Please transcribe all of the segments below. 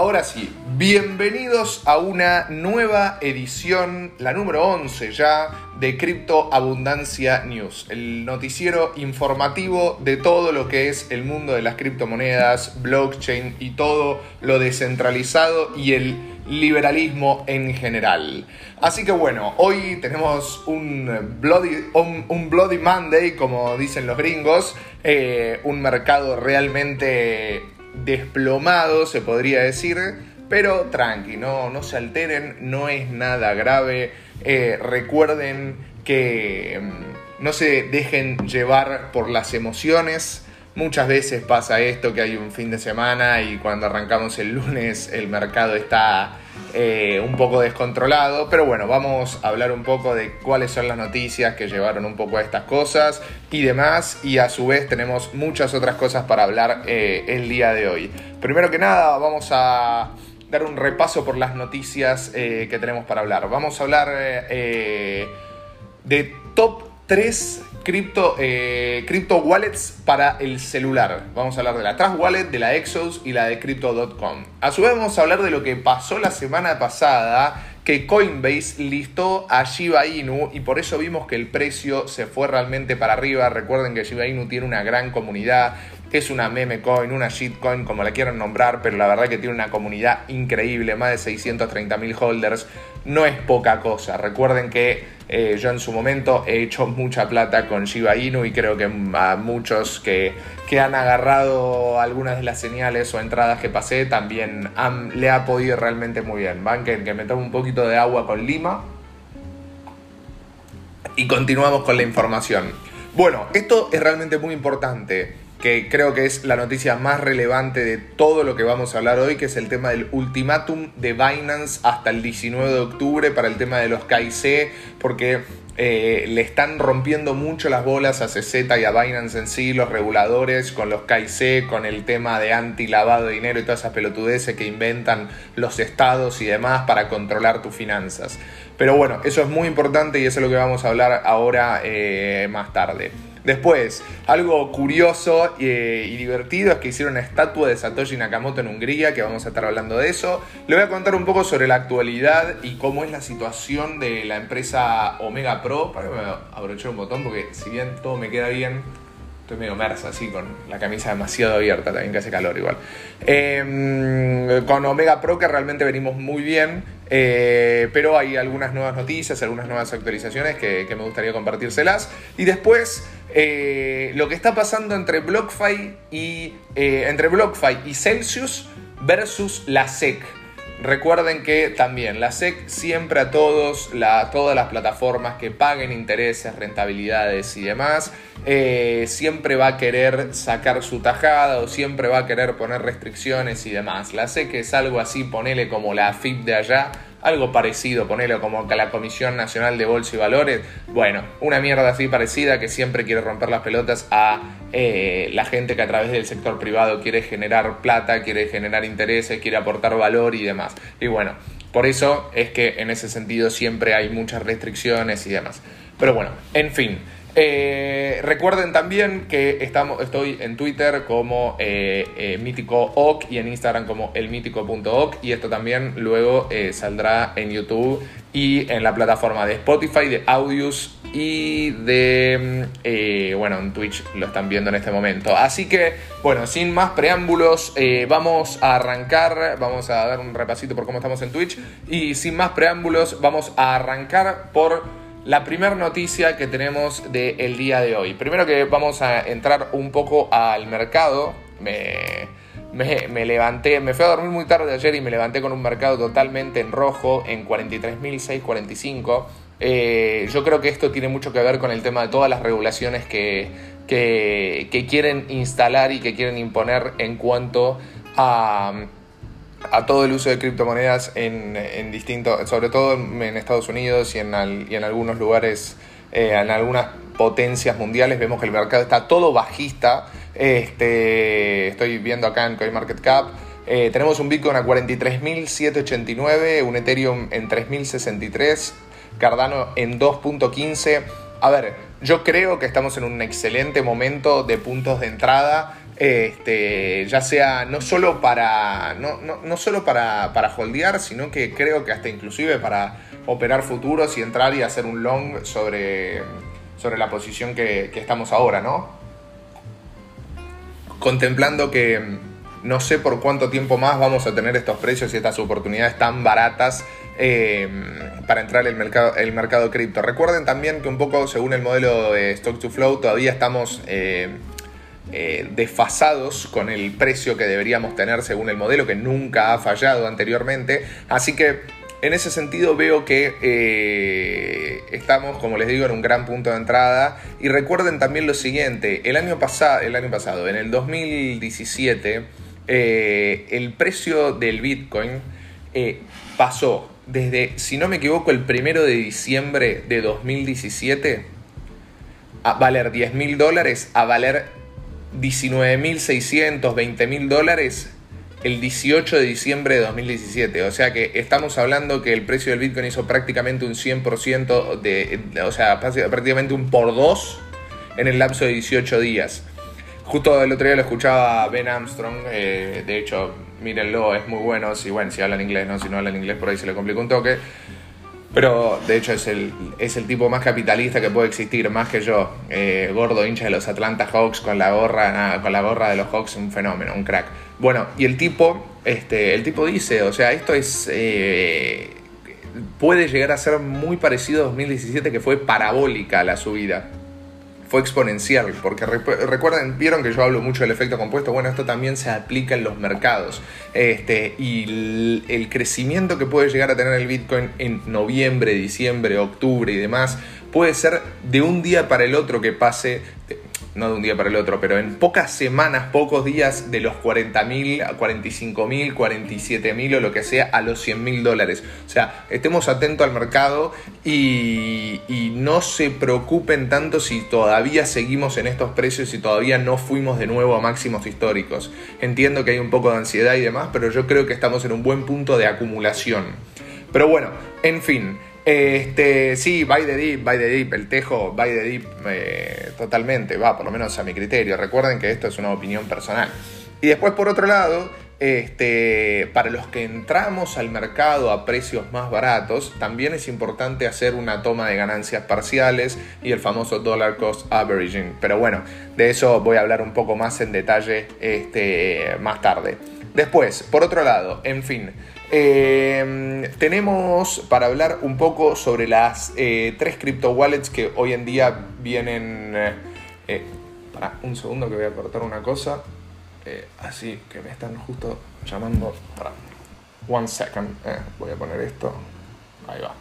Ahora sí, bienvenidos a una nueva edición, la número 11 ya, de Cripto Abundancia News, el noticiero informativo de todo lo que es el mundo de las criptomonedas, blockchain y todo lo descentralizado y el liberalismo en general. Así que bueno, hoy tenemos un Bloody, un, bloody Monday, como dicen los gringos, eh, un mercado realmente desplomado, se podría decir, pero tranqui, no, no se alteren, no es nada grave. Eh, recuerden que mm, no se dejen llevar por las emociones. Muchas veces pasa esto que hay un fin de semana y cuando arrancamos el lunes el mercado está eh, un poco descontrolado, pero bueno, vamos a hablar un poco de cuáles son las noticias que llevaron un poco a estas cosas y demás, y a su vez tenemos muchas otras cosas para hablar eh, el día de hoy. Primero que nada, vamos a dar un repaso por las noticias eh, que tenemos para hablar. Vamos a hablar de top 3 Crypto, eh, wallets para el celular. Vamos a hablar de la Trust Wallet, de la Exos y la de Crypto.com. A su vez vamos a hablar de lo que pasó la semana pasada, que Coinbase listó a Shiba Inu y por eso vimos que el precio se fue realmente para arriba. Recuerden que Shiba Inu tiene una gran comunidad, es una meme coin, una shitcoin, como la quieran nombrar, pero la verdad que tiene una comunidad increíble, más de 630 mil holders. No es poca cosa. Recuerden que eh, yo en su momento he hecho mucha plata con Shiba Inu y creo que a muchos que, han agarrado algunas de las señales o entradas que pasé también le ha podido realmente muy bien. Que, que me tomo un poquito de agua con lima y continuamos con la información. Bueno, esto es realmente muy importante que creo que es la noticia más relevante de todo lo que vamos a hablar hoy, que es el tema del ultimátum de Binance hasta el 19 de octubre para el tema de los KIC, porque eh, le están rompiendo mucho las bolas a CZ y a Binance en sí, los reguladores, con los KIC, con el tema de anti-lavado de dinero y todas esas pelotudeces que inventan los estados y demás para controlar tus finanzas. Pero bueno, eso es muy importante y eso es lo que vamos a hablar ahora eh, más tarde. Después, algo curioso eh, y divertido es que hicieron una estatua de Satoshi Nakamoto en Hungría, que vamos a estar hablando de eso. Le voy a contar un poco sobre la actualidad y cómo es la situación de la empresa Omega Pro. Para que me abrochar un botón, porque si bien todo me queda bien, estoy medio mersa así, con la camisa demasiado abierta, también que hace calor igual. Em, con Omega Pro, que realmente venimos muy bien. Eh, pero hay algunas nuevas noticias, algunas nuevas actualizaciones que, me gustaría compartírselas. Y después eh, lo que está pasando entre BlockFi y, eh, entre BlockFi y Celsius versus la SEC. Recuerden que también la SEC siempre a todos, todas las plataformas que paguen intereses, rentabilidades y demás, eh, siempre va a querer sacar su tajada o siempre va a querer poner restricciones y demás. La SEC es algo así, ponele como la FIP de allá, algo parecido, ponelo como que la Comisión Nacional de Bolsa y Valores, bueno, una mierda así parecida que siempre quiere romper las pelotas a eh, la gente que a través del sector privado quiere generar plata, quiere generar intereses, quiere aportar valor y demás. Y bueno, por eso es que en ese sentido siempre hay muchas restricciones y demás. Pero bueno, en fin. Eh, recuerden también que estoy en Twitter como eh, eh mítico y en Instagram como elmítico.oc y esto también luego eh, saldrá en YouTube y en la plataforma de Spotify, de Audios y de, bueno, en Twitch lo están viendo en este momento. Así que, bueno, sin más preámbulos, vamos a arrancar, vamos a dar un repasito por cómo estamos en Twitch y sin más preámbulos, vamos a arrancar por la primera noticia que tenemos del día de hoy. Primero que vamos a entrar un poco al mercado. Me, me, levanté, me fui a dormir muy tarde ayer y me levanté con un mercado totalmente en rojo, en 43.645. Eh, yo creo que esto tiene mucho que ver con el tema de todas las regulaciones que, que quieren instalar y que quieren imponer en cuanto a a todo el uso de criptomonedas en, distintos, sobre todo en Estados Unidos y en, y en algunos lugares, eh, en algunas potencias mundiales, vemos que el mercado está todo bajista. Este, estoy viendo acá en CoinMarketCap. Eh, tenemos un Bitcoin a 43.789, un Ethereum en 3.063, Cardano en 2.15. A ver, yo creo que estamos en un excelente momento de puntos de entrada Este, ya sea no solo para. No, no, solo para, para holdear, sino que creo que hasta inclusive para operar futuros y entrar y hacer un long sobre, sobre la posición que, estamos ahora, ¿no? Contemplando que no sé por cuánto tiempo más vamos a tener estos precios y estas oportunidades tan baratas eh, para entrar en el mercado, el mercado cripto. Recuerden también que un poco según el modelo de Stock to Flow todavía estamos eh, eh, desfasados con el precio que deberíamos tener según el modelo que nunca ha fallado anteriormente. Así que en ese sentido veo que estamos, como les digo, en un gran punto de entrada. Y recuerden también lo siguiente, el año, pasado, el año pasado, en el 2017, el precio del Bitcoin pasó desde, si no me equivoco, el primero de diciembre de 2017 a valer 10 mil dólares a valer 19.600, 20 mil dólares el 18 de diciembre de 2017. O sea que estamos hablando que el precio del Bitcoin hizo prácticamente un 100% de, o sea, prácticamente un por dos en el lapso de 18 días. Justo el otro día lo escuchaba Ben Armstrong, eh, de hecho mírenlo, es muy bueno. Si, bueno, si hablan inglés, ¿no? Si no hablan inglés, por ahí se le complica un toque. Pero de hecho es el, es el tipo más capitalista que puede existir, más que yo. Eh, gordo hincha de los Atlanta Hawks con la gorra, con la gorra de los Hawks, un fenómeno, un crack. Bueno, y el tipo, este, el tipo dice, o sea, esto es. Eh, puede llegar a ser muy parecido a 2017, que fue parabólica la subida fue exponencial, porque recuerden, vieron que yo hablo mucho del efecto compuesto, bueno, esto también se aplica en los mercados, este, y el, crecimiento que puede llegar a tener el Bitcoin en noviembre, diciembre, octubre y demás, puede ser de un día para el otro que pase no de un día para el otro, pero en pocas semanas, pocos días, de los 40.000 a 45.000, 47.000 o lo que sea, a los 100.000 dólares. O sea, estemos atentos al mercado y, y, no se preocupen tanto si todavía seguimos en estos precios y todavía no fuimos de nuevo a máximos históricos. Entiendo que hay un poco de ansiedad y demás, pero yo creo que estamos en un buen punto de acumulación. Pero bueno, en fin. Este, sí, by the deep, by the deep, el tejo, by the deep, eh, totalmente, va, por lo menos a mi criterio. Recuerden que esto es una opinión personal. Y después, por otro lado, este, para los que entramos al mercado a precios más baratos, también es importante hacer una toma de ganancias parciales y el famoso dollar cost averaging. Pero bueno, de eso voy a hablar un poco más en detalle este, más tarde. Después, por otro lado, en fin, eh, tenemos para hablar un poco sobre las eh, tres crypto wallets que hoy en día vienen. Eh, para un segundo que voy a cortar una cosa. así que me están justo llamando. Para one second. voy a poner esto. Ahí va.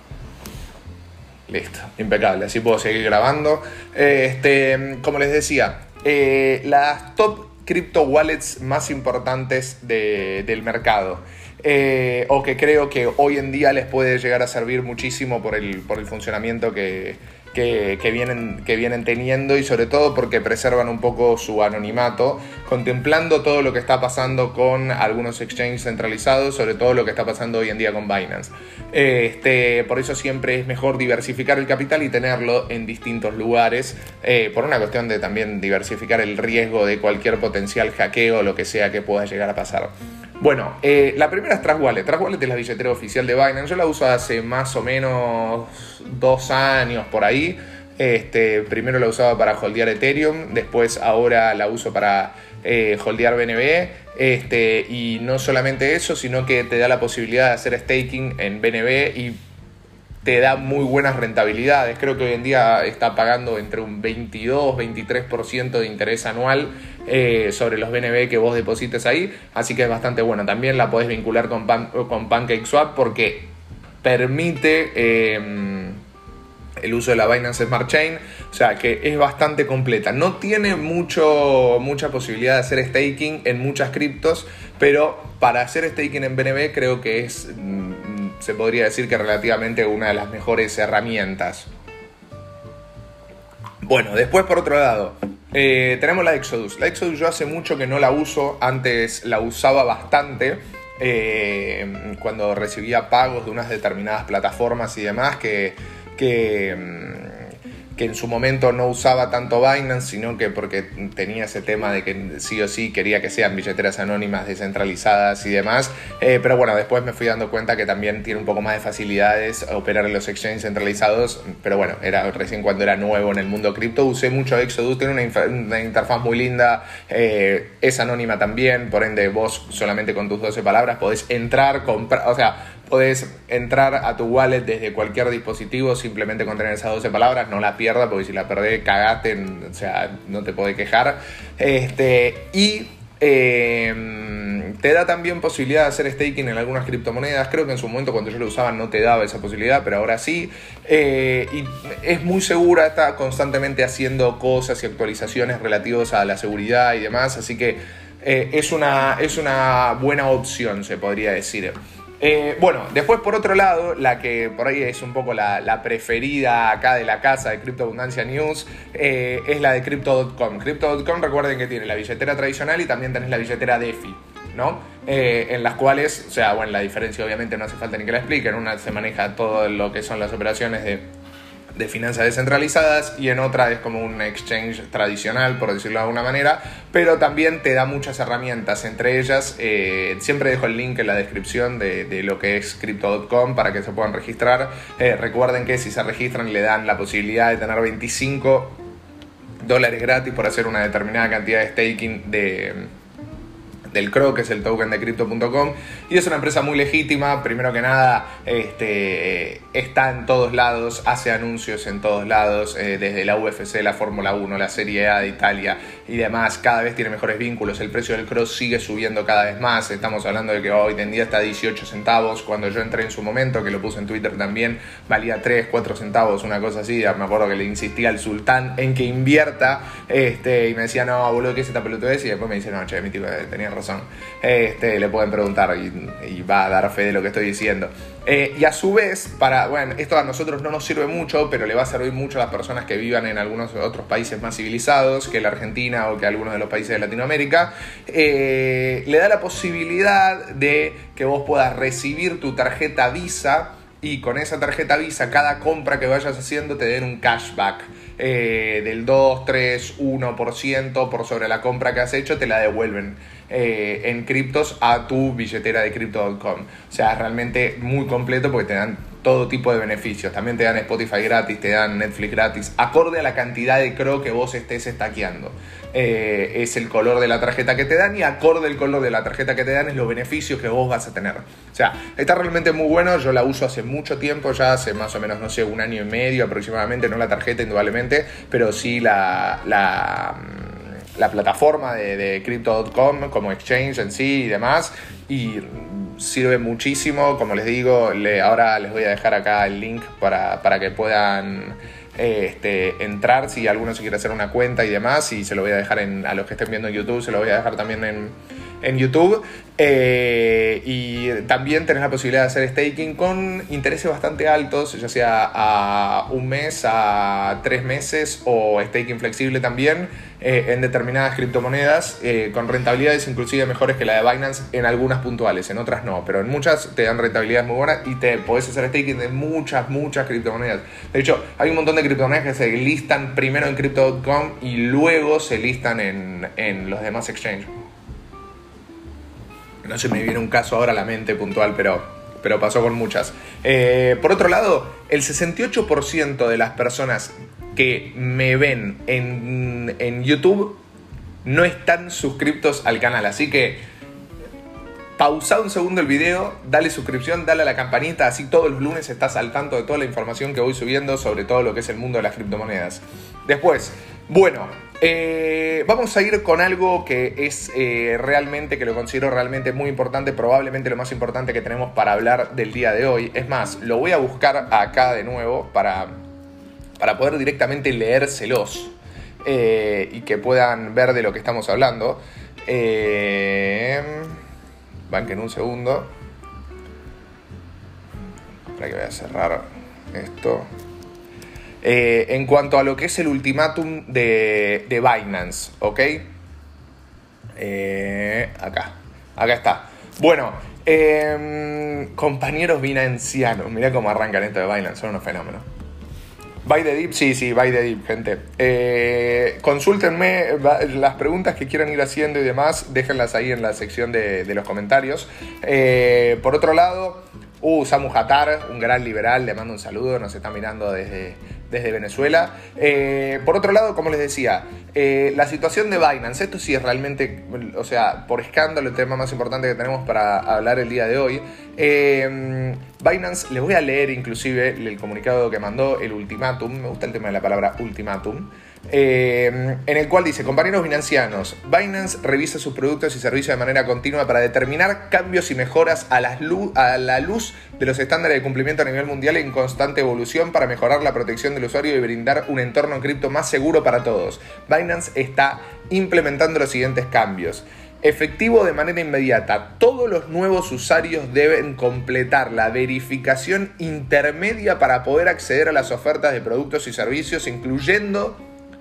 Listo, impecable. Así puedo seguir grabando. este, como les decía, las top crypto wallets más importantes del mercado. Eh, o que creo que hoy en día les puede llegar a servir muchísimo por el, por el funcionamiento que, que, vienen, que vienen teniendo y sobre todo porque preservan un poco su anonimato, contemplando todo lo que está pasando con algunos exchanges centralizados, sobre todo lo que está pasando hoy en día con Binance. Este, por eso siempre es mejor diversificar el capital y tenerlo en distintos lugares, eh, por una cuestión de también diversificar el riesgo de cualquier potencial hackeo o lo que sea que pueda llegar a pasar. Bueno, eh, la primera es Trust Wallet. Wallet es la billetera oficial de Binance. Yo la uso hace más o menos dos años por ahí. Este, primero la usaba para holdear Ethereum, después ahora la uso para eh, holdear BNB. Este, y no solamente eso, sino que te da la posibilidad de hacer staking en BNB y te da muy buenas rentabilidades. Creo que hoy en día está pagando entre un 22-23% de interés anual eh, sobre los BNB que vos deposites ahí, así que es bastante bueno. También la podés vincular con, con PancakeSwap porque permite em, el uso de la Binance Smart Chain, o sea que es bastante completa. No tiene mucho, mucha posibilidad de hacer staking en muchas criptos, pero para hacer staking en BNB creo que es mm, se podría decir que relativamente una de las mejores herramientas. Bueno, después por otro lado, eh, tenemos la Exodus. La Exodus yo hace mucho que no la uso, antes la usaba bastante. Eh, cuando recibía pagos de unas determinadas plataformas y demás que, que, mm, que en su momento no usaba tanto Binance, sino que porque tenía ese tema de que sí o sí quería que sean billeteras anónimas descentralizadas y demás. Eh, pero bueno, después me fui dando cuenta que también tiene un poco más de facilidades operar en los exchanges centralizados. Pero bueno, era recién cuando era nuevo en el mundo cripto. Usé mucho Exodus, tiene una, interfaz muy linda, eh, es anónima también, por ende vos solamente con tus 12 palabras podés entrar, comprar, o sea, Podés entrar a tu wallet desde cualquier dispositivo simplemente con tener esas 12 palabras, no la pierdas porque si la perdés cagaste, o sea, no te podés quejar. Este, y em, te da también posibilidad de hacer staking en algunas criptomonedas. Creo que en su momento cuando yo lo usaba no te daba esa posibilidad, pero ahora sí. Eh, y es muy segura, está constantemente haciendo cosas y actualizaciones relativas a la seguridad y demás. Así que eh, es, una, es una buena opción, se podría decir. Eh, bueno, después por otro lado, la que por ahí es un poco la, preferida acá de la casa de Crypto Abundancia News eh, es la de Crypto.com. Crypto.com recuerden que tiene la billetera tradicional y también tenés la billetera DeFi, ¿no? Eh, en las cuales, o sea, bueno, la diferencia obviamente no hace falta ni que la expliquen, una se maneja todo lo que son las operaciones de de finanzas descentralizadas y en otra es como un exchange tradicional, por decirlo de alguna manera, pero también te da muchas herramientas, entre ellas eh, siempre dejo el link en la descripción de, lo que es crypto.com para que se puedan registrar. Eh, recuerden que si se registran le dan la posibilidad de tener 25 dólares gratis por hacer una determinada cantidad de staking de del CRO, que es el token de crypto.com, y es una empresa muy legítima, primero que nada, este, está en todos lados, hace anuncios en todos lados, eh, desde la UFC, la Fórmula 1, la Serie A de Italia y demás, cada vez tiene mejores vínculos, el precio del CRO sigue subiendo cada vez más, estamos hablando de que hoy en día está a 18 centavos, cuando yo entré en su momento, que lo puse en Twitter también, valía 3, 4 centavos, una cosa así, me acuerdo que le insistía al sultán en que invierta, este, y me decía, no, boludo, ¿qué es esta pelotudez? Y después me dice, no, che, mi tío tenía Este, le pueden preguntar y, va a dar fe de lo que estoy diciendo. Eh, y a su vez, para, bueno, esto a nosotros no nos sirve mucho, pero le va a servir mucho a las personas que vivan en algunos otros países más civilizados que la Argentina o que algunos de los países de Latinoamérica. Eh, le da la posibilidad de que vos puedas recibir tu tarjeta Visa y con esa tarjeta Visa cada compra que vayas haciendo te den un cashback. Eh, del 2, 3, 1% por sobre la compra que has hecho, te la devuelven eh, en criptos a tu billetera de crypto.com. O sea, es realmente muy completo porque te dan todo tipo de beneficios. También te dan Spotify gratis, te dan Netflix gratis, acorde a la cantidad de CRO que vos estés estaqueando. Eh, es el color de la tarjeta que te dan y acorde al color de la tarjeta que te dan es los beneficios que vos vas a tener. O sea, está realmente muy bueno, yo la uso hace mucho tiempo, ya hace más o menos, no sé, un año y medio aproximadamente, no la tarjeta indudablemente, pero sí la, la, la plataforma de, de Crypto.com como exchange en sí y demás. Y sirve muchísimo, como les digo, le, ahora les voy a dejar acá el link para, para que puedan este, entrar si alguno se quiere hacer una cuenta y demás. Y se lo voy a dejar en, a los que estén viendo en YouTube, se lo voy a dejar también en, en YouTube. Eh, y también tenés la posibilidad de hacer staking con intereses bastante altos, ya sea a un mes, a tres meses o staking flexible también eh, en determinadas criptomonedas, eh, con rentabilidades inclusive mejores que la de Binance en algunas puntuales, en otras no, pero en muchas te dan rentabilidades muy buenas y te podés hacer staking de muchas, muchas criptomonedas. De hecho, hay un montón de criptomonedas que se listan primero en crypto.com y luego se listan en, en los demás exchanges. No se me viene un caso ahora a la mente puntual, pero, pero pasó con muchas. Eh, por otro lado, el 68% de las personas que me ven en, en YouTube no están suscriptos al canal. Así que pausa un segundo el video, dale suscripción, dale a la campanita, así todos los lunes estás al tanto de toda la información que voy subiendo sobre todo lo que es el mundo de las criptomonedas. Después, bueno, eh, vamos a ir con algo que es eh, realmente, que lo considero realmente muy importante, probablemente lo más importante que tenemos para hablar del día de hoy. Es más, lo voy a buscar acá de nuevo para, para poder directamente leérselos eh, y que puedan ver de lo que estamos hablando. Eh, banquen un segundo. Para que voy a cerrar esto. Eh, en cuanto a lo que es el ultimátum de, de Binance, ¿ok? Eh, acá, acá está. Bueno, eh, compañeros binancianos, mirá cómo arrancan esto de Binance, son unos fenómenos. By the Deep, sí, sí, by the Deep, gente. Eh, consúltenme las preguntas que quieran ir haciendo y demás, déjenlas ahí en la sección de, los comentarios. Eh, por otro lado, uh, Samu Hatar, un gran liberal, le mando un saludo, nos está mirando desde, desde Venezuela. Eh, por otro lado, como les decía, eh, la situación de Binance, esto sí es realmente, o sea, por escándalo, el tema más importante que tenemos para hablar el día de hoy. Eh, Binance, les voy a leer inclusive el comunicado que mandó, el ultimátum, me gusta el tema de la palabra ultimátum. Eh, en el cual dice, compañeros financianos, Binance revisa sus productos y servicios de manera continua para determinar cambios y mejoras a, a la luz de los estándares de cumplimiento a nivel mundial en constante evolución para mejorar la protección del usuario y brindar un entorno cripto más seguro para todos. Binance está implementando los siguientes cambios. Efectivo de manera inmediata. Todos los nuevos usuarios deben completar la verificación intermedia para poder acceder a las ofertas de productos y servicios, incluyendo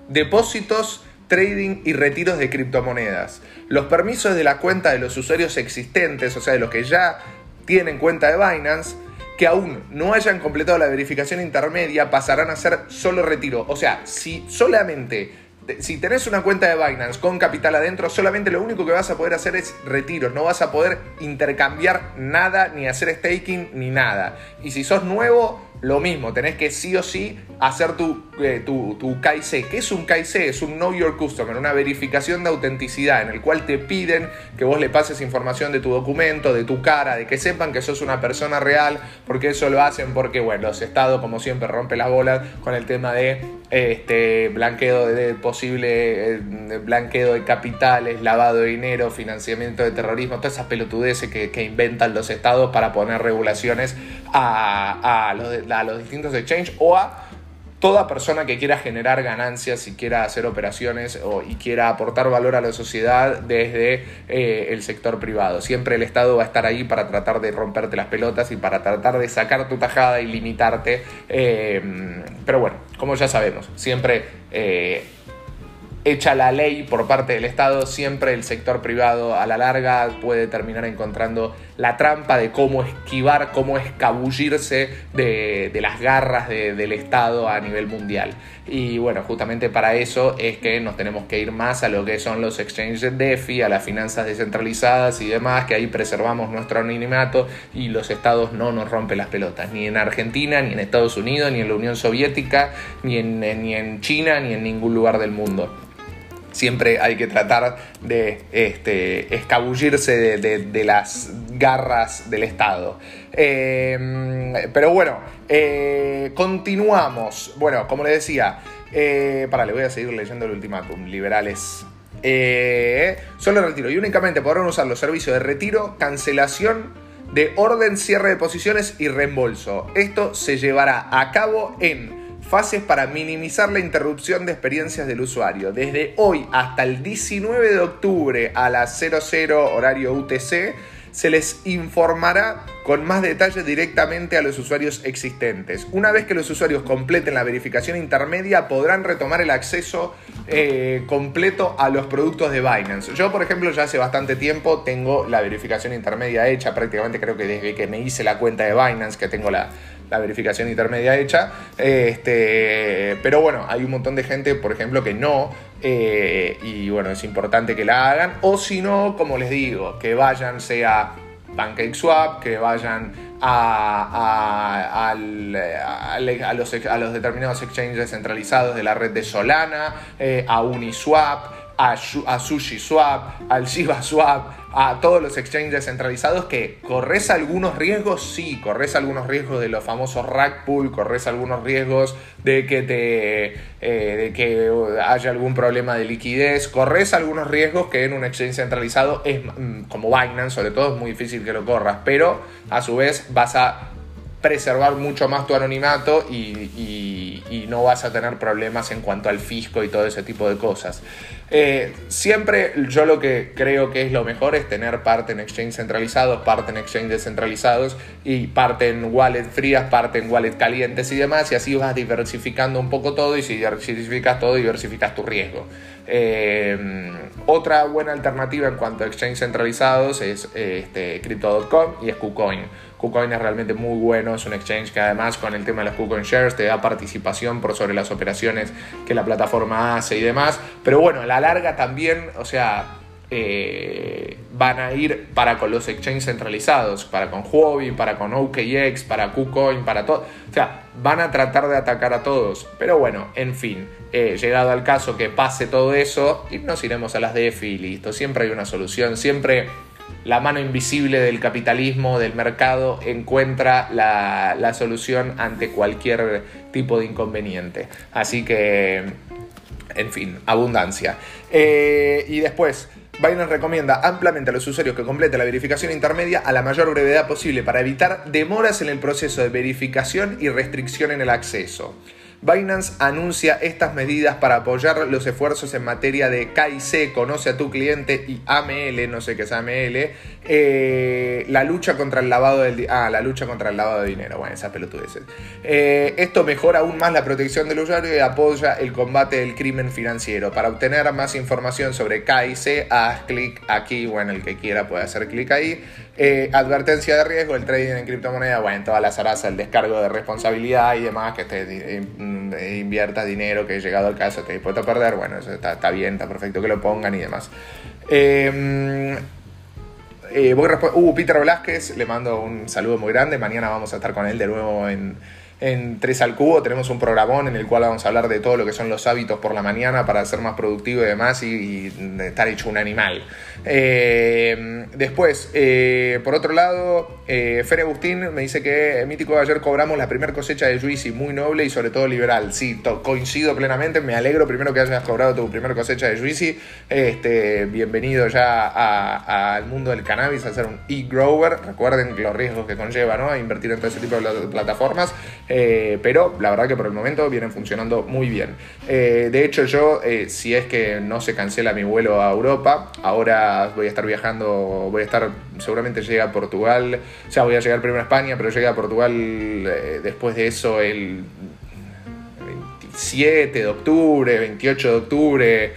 depósitos, trading y retiros de criptomonedas. Los permisos de la cuenta de los usuarios existentes, o sea, de los que ya tienen cuenta de Binance, que aún no hayan completado la verificación intermedia pasarán a ser solo retiro. O sea, si solamente si tenés una cuenta de Binance con capital adentro, solamente lo único que vas a poder hacer es retiros. No vas a poder intercambiar nada, ni hacer staking, ni nada. Y si sos nuevo, lo mismo, tenés que sí o sí hacer tu, eh, tu, tu KIC. ¿Qué es un KIC? Es un Know Your Customer, una verificación de autenticidad en el cual te piden que vos le pases información de tu documento, de tu cara, de que sepan que sos una persona real, porque eso lo hacen porque, bueno, los estados, como siempre, rompen las bolas con el tema de este blanqueo de, posible eh, blanqueo de capitales, lavado de dinero, financiamiento de terrorismo, todas esas pelotudeces que, inventan los estados para poner regulaciones a, a los distintos exchanges o a toda persona que quiera generar ganancias y quiera hacer operaciones o, y quiera aportar valor a la sociedad desde eh, el sector privado. Siempre el Estado va a estar ahí para tratar de romperte las pelotas y para tratar de sacar tu tajada y limitarte. Eh, pero bueno, como ya sabemos, siempre... Eh, hecha la ley por parte del Estado, siempre el sector privado a la larga puede terminar encontrando la trampa de cómo esquivar, cómo escabullirse de, las garras del Estado a nivel mundial. Y bueno, justamente para eso es que nos tenemos que ir más a lo que son los exchanges DeFi, a las finanzas descentralizadas y demás, que ahí preservamos nuestro anonimato y los estados no nos rompen las pelotas, ni en Argentina, ni en Estados Unidos, ni en la Unión Soviética, ni en, ni en China, ni en ningún lugar del mundo siempre hay que tratar de este, escabullirse de, las garras del Estado. Em, pero bueno, eh, continuamos. Bueno, como les decía, eh, para, le voy a seguir leyendo el ultimátum. Liberales. Eh, solo retiro y únicamente podrán usar los servicios de retiro, cancelación de orden, cierre de posiciones y reembolso. Esto se llevará a cabo en fases para minimizar la interrupción de experiencias del usuario. Desde hoy hasta el 19 de octubre a las 00 horario UTC se les informará con más detalle directamente a los usuarios existentes. Una vez que los usuarios completen la verificación intermedia, podrán retomar el acceso eh, completo a los productos de Binance. Yo, por ejemplo, ya hace bastante tiempo tengo la verificación intermedia hecha, prácticamente creo que desde que me hice la cuenta de Binance, que tengo la, la verificación intermedia hecha. Este, pero bueno, hay un montón de gente, por ejemplo, que no. Eh, y bueno, es importante que la hagan. O si no, como les digo, que vayan, sea PancakeSwap, que vayan a, a, los, a los determinados exchanges centralizados de la red de Solana, eh, a Uniswap, a, a SushiSwap, al ShibaSwap, a todos los exchanges centralizados que corres algunos riesgos, sí, corres algunos riesgos de los famosos rack pool, corres algunos riesgos de que te eh, de que haya algún problema de liquidez, corres algunos riesgos que en un exchange centralizado es mm, como Binance, sobre todo es muy difícil que lo corras, pero a su vez vas a preservar mucho más tu anonimato y, no vas a tener problemas en cuanto al fisco y todo ese tipo de cosas. Eh, siempre yo lo que creo que es lo mejor es tener parte en exchange centralizados, parte en exchange descentralizados y parte en wallet frías, parte en wallet calientes y demás y así vas diversificando un poco todo y si diversificas todo diversificas tu riesgo. Eh, otra buena alternativa en cuanto a exchange centralizados es este, Crypto.com y es. KuCoin es realmente muy bueno, es un exchange que además con el tema de los KuCoin Shares te da participación por sobre las operaciones que la plataforma hace y demás. Pero bueno, a la larga también, o sea, eh, van a ir para con los exchanges centralizados, para con Huobi, para con OKX, para KuCoin, para todo. O sea, van a tratar de atacar a todos. Pero bueno, en fin, eh, llegado al caso que pase todo eso, y nos iremos a las DeFi y listo. Siempre hay una solución, siempre la mano invisible del capitalismo, del mercado, encuentra la, solución ante cualquier tipo de inconveniente. Así que, en fin, abundancia. Eh, y después, Binance recomienda ampliamente a los usuarios que completen la verificación intermedia a la mayor brevedad posible para evitar demoras en el proceso de verificación y restricción en el acceso. Binance anuncia estas medidas para apoyar los esfuerzos en materia de KIC, conoce a tu cliente, y AML, no sé qué es AML, eh, la lucha contra el lavado del ah, la lucha contra el lavado de dinero, bueno, esas pelotudeces. Eh, esto mejora aún más la protección del usuario y apoya el combate del crimen financiero. Para obtener más información sobre KIC, haz clic aquí, bueno, el que quiera puede hacer clic ahí. Eh, advertencia de riesgo, el trading en criptomonedas, bueno, toda la zaraza, el descargo de responsabilidad y demás, que te inviertas dinero, que llegado al caso te dispuesto a perder, bueno, eso está, bien, está perfecto que lo pongan y demás. Eh, eh, uh, Peter Velázquez, le mando un saludo muy grande. Mañana vamos a estar con él de nuevo en, en 3 al cubo. Tenemos un programón en el cual vamos a hablar de todo lo que son los hábitos por la mañana para ser más productivo y demás y, estar hecho un animal. Eh, después, eh, por otro lado, eh, Agustín me dice que Mítico ayer cobramos la primera cosecha de Juicy, muy noble y sobre todo liberal. Sí, coincido plenamente, me alegro primero que hayas cobrado tu primera cosecha de Juicy. Este, bienvenido ya al mundo del cannabis, a ser un e-grower. Recuerden los riesgos que conlleva ¿no? a invertir en todo ese tipo de plataformas. Eh, pero la verdad que por el momento vienen funcionando muy bien. Eh, de hecho yo, eh, si es que no se cancela mi vuelo a Europa, ahora voy a estar viajando, voy a estar, seguramente llega a Portugal, o sea, voy a llegar primero a España, pero llegué a Portugal después de eso el 27 de octubre, 28 de octubre.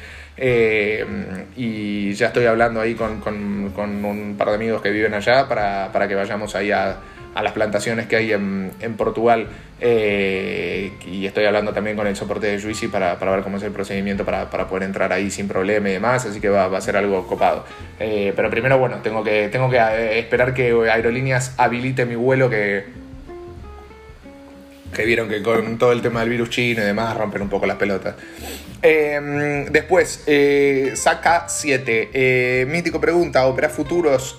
y ya estoy hablando ahí con, un par de amigos que viven allá para, para que vayamos ahí a, a las plantaciones que hay en, Portugal eh, y estoy hablando también con el soporte de Juicy para, para ver cómo es el procedimiento para, para, poder entrar ahí sin problema y demás, así que va, va a ser algo copado. Eh, pero primero, bueno, tengo que, tengo que eh, esperar que Aerolíneas habilite mi vuelo que, que vieron que con todo el tema del virus chino y demás rompen un poco las pelotas. Em, después, saca 7. Eh, Mítico pregunta, ¿opera futuros?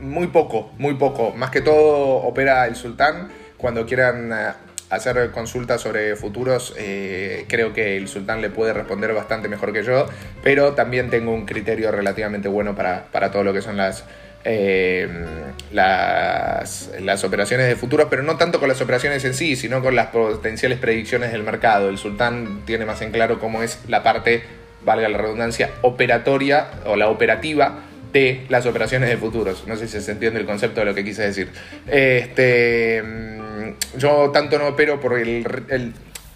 Em, muy poco, muy poco. Más que todo opera el sultán. Cuando quieran eh, hacer consultas sobre futuros, creo que el sultán le puede responder bastante mejor que yo. Pero también tengo un criterio relativamente bueno para, para todo lo que son las eh, las, las, operaciones de futuros, pero no tanto con las operaciones en sí, sino con las potenciales predicciones del mercado. El sultán tiene más en claro cómo es la parte, valga la redundancia, operatoria o la operativa de las operaciones de futuros. No sé si se entiende el concepto de lo que quise decir. Este, mm, yo tanto no opero por el,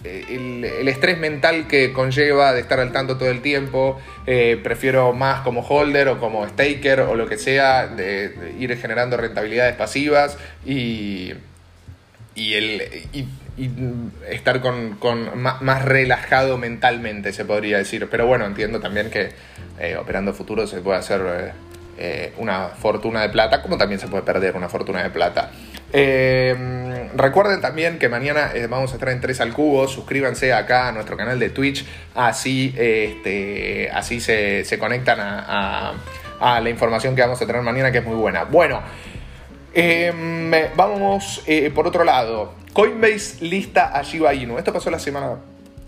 el estrés mental que conlleva de estar al tanto todo el tiempo. Eh, prefiero más como holder o como staker o lo que sea, de, ir generando rentabilidades pasivas y, y, el, estar con, más, relajado mentalmente, se podría decir. Pero bueno, entiendo también que eh, operando futuro se puede hacer eh, una fortuna de plata, como también se puede perder una fortuna de plata. Eh, recuerden también que mañana eh, vamos a estar en 3 al cubo. Suscríbanse acá a nuestro canal de Twitch. Así, este, así se, conectan a, la información que vamos a tener mañana, que es muy buena. Bueno, em, vamos eh, por otro lado. Coinbase lista a Shiba Inu. Esto pasó la semana,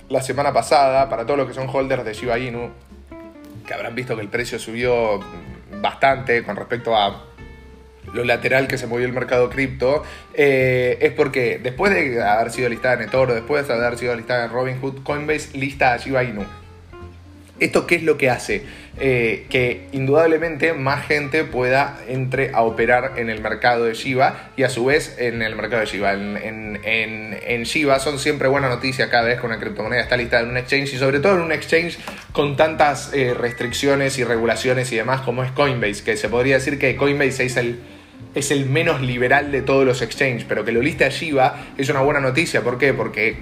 la semana pasada para todos los que son holders de Shiba Inu. Que habrán visto que el precio subió bastante con respecto a lo lateral que se movió el mercado cripto, eh, es porque después de haber sido listada en eToro, después de haber sido listada en Robinhood, Coinbase lista a Shiba Inu. ¿Esto qué es lo que hace? Eh, que indudablemente más gente pueda entre a operar en el mercado de Shiba y a su vez en el mercado de Shiba. En, Shiba son siempre buena noticia cada vez que una criptomoneda está listada en un exchange y sobre todo en un exchange con tantas eh, restricciones y regulaciones y demás como es Coinbase, que se podría decir que Coinbase es el es el menos liberal de todos los exchanges, pero que lo liste a Shiba es una buena noticia. ¿Por qué? Porque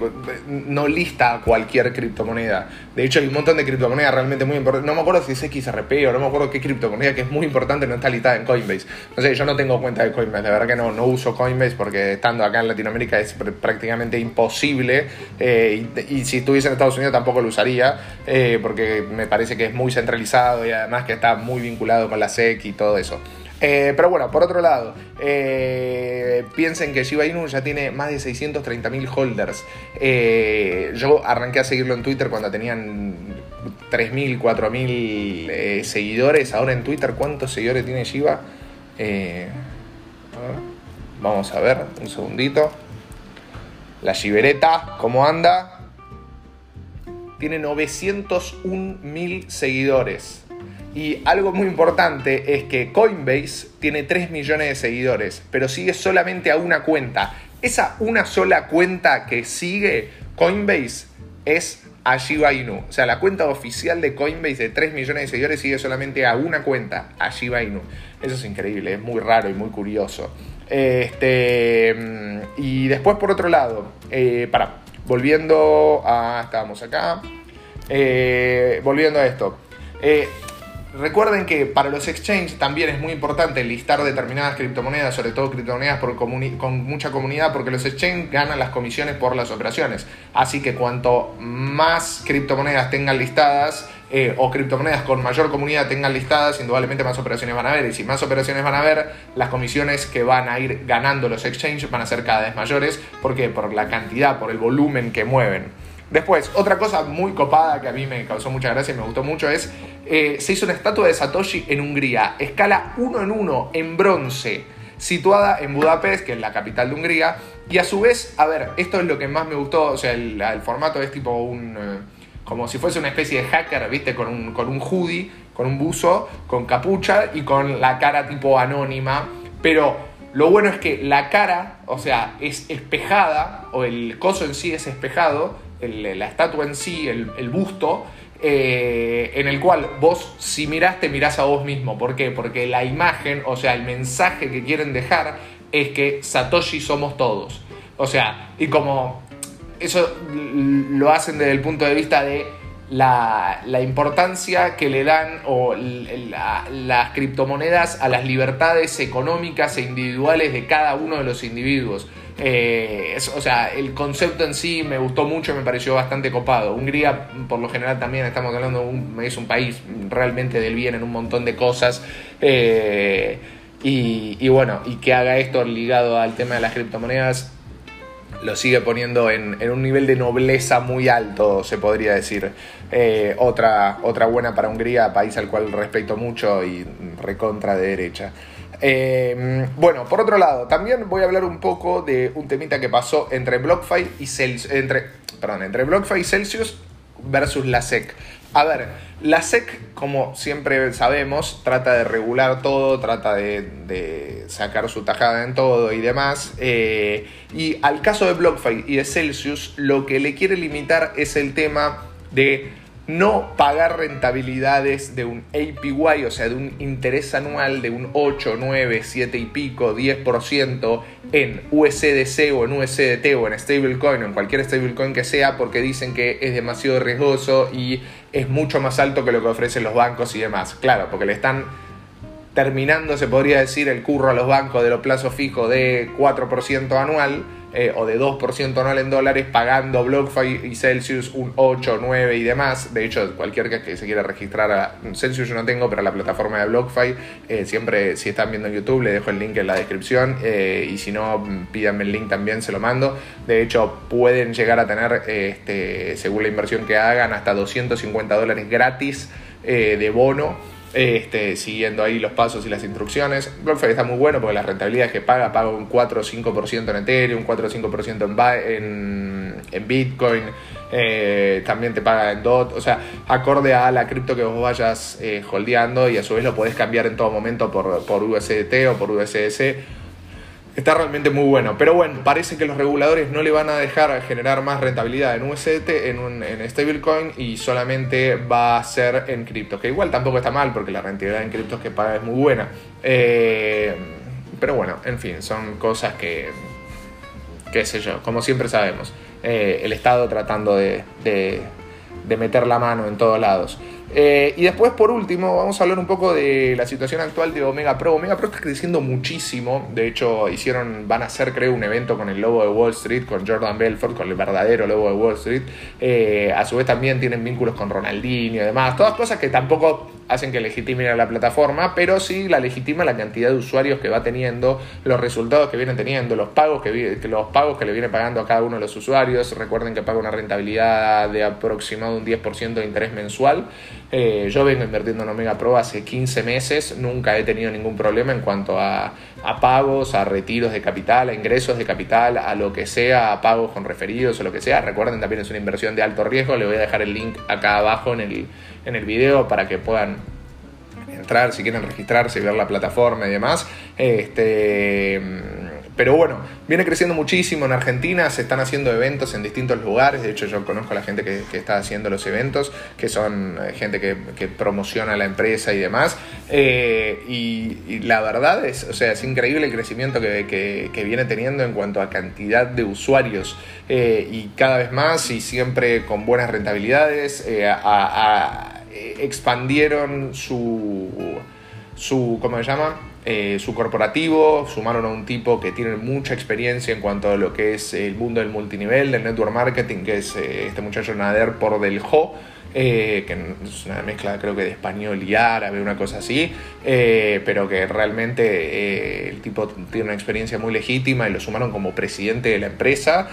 no lista cualquier criptomoneda. De hecho, hay un montón de criptomonedas realmente muy importantes. No me acuerdo si es XRP o no me acuerdo qué criptomoneda que es muy importante no está listada en Coinbase. No sé, yo no tengo cuenta de Coinbase, la verdad que no, no uso Coinbase porque estando acá en Latinoamérica es prácticamente imposible. Eh, y, si estuviese en Estados Unidos tampoco lo usaría eh, porque me parece que es muy centralizado y además que está muy vinculado con la SEC y todo eso. Eh, pero bueno, por otro lado, eh, piensen que Shiba Inu ya tiene más de 630.000 holders. Eh, yo arranqué a seguirlo en Twitter cuando tenían 3.000, 4.000 seguidores. Ahora en Twitter, ¿cuántos seguidores tiene Shiba? vamos a ver, un segundito. La Shibereta, ¿cómo anda? Tiene 901.000 seguidores. Y algo muy importante es que Coinbase tiene 3 millones de seguidores, pero sigue solamente a una cuenta. Esa una sola cuenta que sigue Coinbase es a Inu. O sea, la cuenta oficial de Coinbase de 3 millones de seguidores sigue solamente a una cuenta, a Inu. Eso es increíble, es muy raro y muy curioso. Este, y después, por otro lado, eh, para, volviendo a. Estábamos acá. Eh, volviendo a esto. Eh, Recuerden que para los exchanges también es muy importante listar determinadas criptomonedas, sobre todo criptomonedas por con mucha comunidad, porque los exchanges ganan las comisiones por las operaciones. Así que cuanto más criptomonedas tengan listadas, eh, o criptomonedas con mayor comunidad tengan listadas, indudablemente más operaciones van a haber. Y si más operaciones van a haber, las comisiones que van a ir ganando los exchanges van a ser cada vez mayores. ¿Por qué? Por la cantidad, por el volumen que mueven. Después, otra cosa muy copada que a mí me causó mucha gracia y me gustó mucho es, eh, se hizo una estatua de Satoshi en Hungría, escala 1 en 1, en bronce, situada en Budapest, que es la capital de Hungría, y a su vez, a ver, esto es lo que más me gustó, o sea, el, formato es tipo un... Eh, como si fuese una especie de hacker, ¿viste? Con un, con un hoodie, con un buzo, con capucha y con la cara tipo anónima, pero lo bueno es que la cara, o sea, es espejada, o el coso en sí es espejado, la estatua en sí, el, busto, eh, en el cual vos si mirás te mirás a vos mismo. ¿Por qué? Porque la imagen, o sea, el mensaje que quieren dejar es que Satoshi somos todos. O sea, y como eso lo hacen desde el punto de vista de la, importancia que le dan o las criptomonedas a las libertades económicas e individuales de cada uno de los individuos. Eh, o sea, el concepto en sí me gustó mucho y me pareció bastante copado. Hungría, por lo general, también estamos hablando, es un país realmente del bien en un montón de cosas. Eh, y, bueno, y que haga esto ligado al tema de las criptomonedas lo sigue poniendo en, un nivel de nobleza muy alto, se podría decir. Eh, otra, otra buena para Hungría, país al cual respeto mucho y recontra de derecha. Eh, bueno, por otro lado, también voy a hablar un poco de un temita que pasó entre BlockFi y Celsius, entre, perdón, entre BlockFi y Celsius versus la SEC. A ver, la SEC, como siempre sabemos, trata de regular todo, trata de, sacar su tajada en todo y demás. Eh, y al caso de BlockFi y de Celsius, lo que le quiere limitar es el tema de no pagar rentabilidades de un APY, o sea, de un interés anual de un 8, 9, 7 y pico, 10% en USDC o en USDT o en stablecoin o en cualquier stablecoin que sea, porque dicen que es demasiado riesgoso y es mucho más alto que lo que ofrecen los bancos y demás. Claro, porque le están terminando, se podría decir, el curro a los bancos de los plazos fijos de 4% anual eh, o de 2% anual en dólares, pagando BlockFi y Celsius un 8, 9 y demás. De hecho, cualquier que se quiera registrar a Celsius yo no tengo, pero la plataforma de BlockFi, eh, siempre si están viendo en YouTube, le dejo el link en la descripción eh, y si no, pídanme el link también, se lo mando. De hecho, pueden llegar a tener, este, según la inversión que hagan, hasta 250 dólares gratis de bono este, siguiendo ahí los pasos y las instrucciones. BlockFi está muy bueno porque las rentabilidades que paga, paga un 4 o 5% en Ethereum, un 4 o 5% en, en, Bitcoin, eh, también te paga en DOT, o sea, acorde a la cripto que vos vayas eh, holdeando y a su vez lo podés cambiar en todo momento por, por USDT o por USDC Está realmente muy bueno. Pero bueno, parece que los reguladores no le van a dejar generar más rentabilidad en USDT, en, un, en stablecoin y solamente va a ser en criptos. Que igual tampoco está mal porque la rentabilidad en criptos que paga es muy buena. Eh, pero bueno, en fin, son cosas que, qué sé yo, como siempre sabemos, eh, el Estado tratando de, de meter la mano en todos lados. Eh, y después, por último, vamos a hablar un poco de la situación actual de Omega Pro. Omega Pro está creciendo muchísimo. De hecho, hicieron, van a hacer, creo, un evento con el logo de Wall Street, con Jordan Belfort, con el verdadero logo de Wall Street. Eh, a su vez también tienen vínculos con Ronaldinho y demás. Todas cosas que tampoco hacen que legitimen a la plataforma, pero sí la legitima la cantidad de usuarios que va teniendo, los resultados que vienen teniendo, los pagos que, los pagos que le viene pagando a cada uno de los usuarios. Recuerden que paga una rentabilidad de aproximado un 10% de interés mensual. Eh, yo vengo invirtiendo en Omega Pro hace 15 meses, nunca he tenido ningún problema en cuanto a, pagos, a retiros de capital, a ingresos de capital, a lo que sea, a pagos con referidos o lo que sea. Recuerden, también es una inversión de alto riesgo, le voy a dejar el link acá abajo en el, en el video para que puedan entrar si quieren registrarse ver la plataforma y demás. Este pero bueno, viene creciendo muchísimo en Argentina, se están haciendo eventos en distintos lugares, de hecho yo conozco a la gente que, está haciendo los eventos, que son eh, gente que, promociona la empresa y demás, eh, y, la verdad es, o sea, es increíble el crecimiento que, viene teniendo en cuanto a cantidad de usuarios, eh, y cada vez más y siempre con buenas rentabilidades, expandieron su, su, ¿cómo se llama? Eh, su corporativo, sumaron a un tipo que tiene mucha experiencia en cuanto a lo que es el mundo del multinivel, del network marketing, que es eh, este muchacho Nader por del Jo, eh, que es una mezcla creo que de español y árabe, una cosa así, eh, pero que realmente eh, el tipo tiene una experiencia muy legítima y lo sumaron como presidente de la empresa.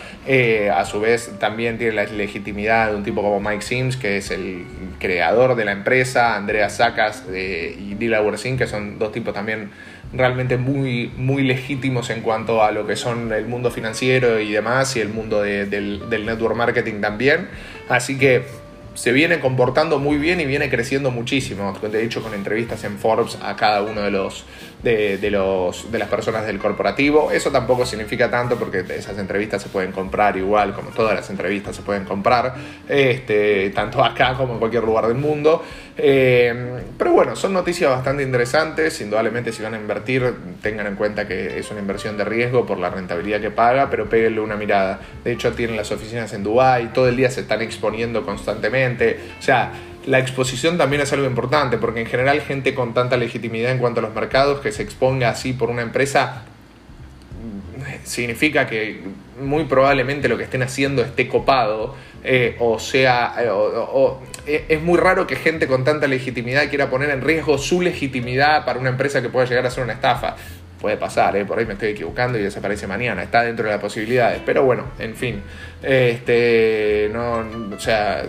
a su vez también tiene la legitimidad de un tipo como Mike Sims, que es el creador de la empresa, Andrea Sacas y Dila Singh, que son dos tipos también realmente muy, muy legítimos en cuanto a lo que son el mundo financiero y demás, y el mundo del, del network marketing también. Así que se viene comportando muy bien y viene creciendo muchísimo. De hecho, con entrevistas en Forbes a cada uno de los de, los, de las personas del corporativo. Eso tampoco significa tanto porque esas entrevistas se pueden comprar igual, como todas las entrevistas se pueden comprar, este, tanto acá como en cualquier lugar del mundo. Eh, pero bueno, son noticias bastante interesantes. Indudablemente, si van a invertir, tengan en cuenta que es una inversión de riesgo por la rentabilidad que paga, pero péguenle una mirada. De hecho, tienen las oficinas en Dubái, todo el día se están exponiendo constantemente. O sea, la exposición también es algo importante, porque en general gente con tanta legitimidad en cuanto a los mercados que se exponga así por una empresa significa que muy probablemente lo que estén haciendo esté copado, eh, o sea, eh, eh, es muy raro que gente con tanta legitimidad quiera poner en riesgo su legitimidad para una empresa que pueda llegar a ser una estafa. Puede pasar, por ahí me estoy equivocando y desaparece mañana, está dentro de las posibilidades, pero bueno, en fin, este, no, o sea,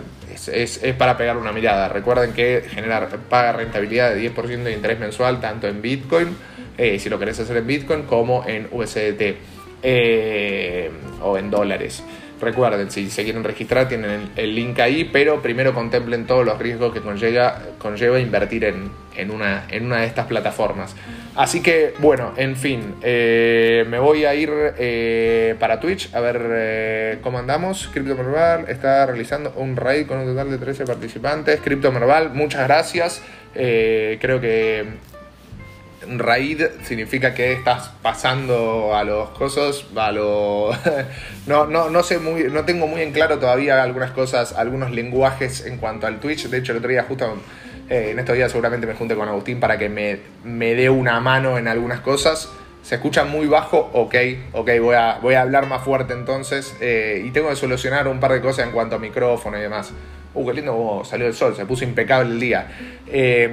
es, para pegar una mirada. Recuerden que generar paga rentabilidad de 10% de interés mensual tanto en Bitcoin, eh, si lo querés hacer en Bitcoin, como en USDT eh, o en dólares. Recuerden, si se quieren registrar, tienen el, link ahí, pero primero contemplen todos los riesgos que conlleva, conlleva invertir en, una, en una de estas plataformas. Así que, bueno, en fin, eh, me voy a ir eh, para Twitch a ver eh, cómo andamos. Crypto Merval está realizando un raid con un total de 13 participantes. Crypto Merval, muchas gracias. creo que raid significa que estás pasando a los cosas, a lo... no, no, no sé muy, no tengo muy en claro todavía algunas cosas, algunos lenguajes en cuanto al Twitch. De hecho, el otro día justo eh, en estos días seguramente me junte con Agustín para que me, me dé una mano en algunas cosas. Se escucha muy bajo, ok, ok, voy a, voy a hablar más fuerte entonces. Eh, y tengo que solucionar un par de cosas en cuanto a micrófono y demás. Uh, qué lindo salió el sol, se puso impecable el día. Eh,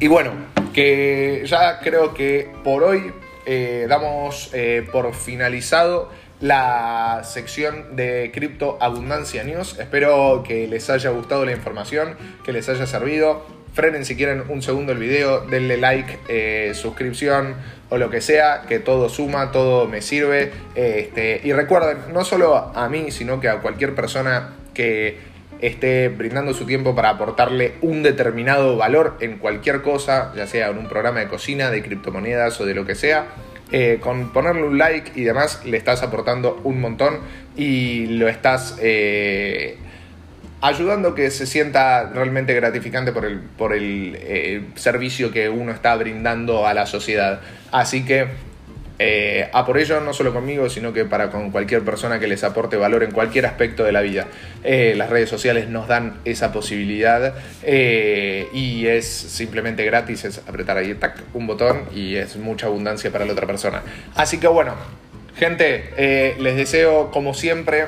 y bueno, que ya creo que por hoy eh, damos eh, por finalizado la sección de Cripto Abundancia News. Espero que les haya gustado la información, que les haya servido. Frenen si quieren un segundo el video, denle like, eh, suscripción o lo que sea, que todo suma, todo me sirve. Este, y recuerden, no solo a mí, sino que a cualquier persona que esté brindando su tiempo para aportarle un determinado valor en cualquier cosa, ya sea en un programa de cocina, de criptomonedas o de lo que sea. Eh, con ponerle un like y demás le estás aportando un montón y lo estás... Eh, ayudando que se sienta realmente gratificante por el, por el eh, servicio que uno está brindando a la sociedad. Así que eh, a por ello, no solo conmigo, sino que para con cualquier persona que les aporte valor en cualquier aspecto de la vida. Eh, las redes sociales nos dan esa posibilidad y es simplemente gratis, es apretar ahí tac, un botón y es mucha abundancia para la otra persona. Así que bueno, gente, les deseo como siempre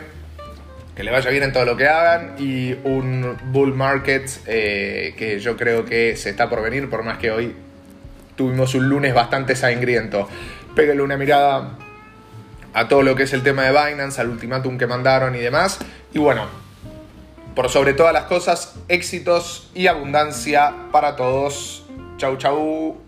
que le vaya bien en todo lo que hagan y un bull market eh, que yo creo que se está por venir, por más que hoy tuvimos un lunes bastante sangriento. Pégale una mirada a todo lo que es el tema de Binance, al ultimátum que mandaron y demás. Y bueno, por sobre todas las cosas, éxitos y abundancia para todos. Chau, chau.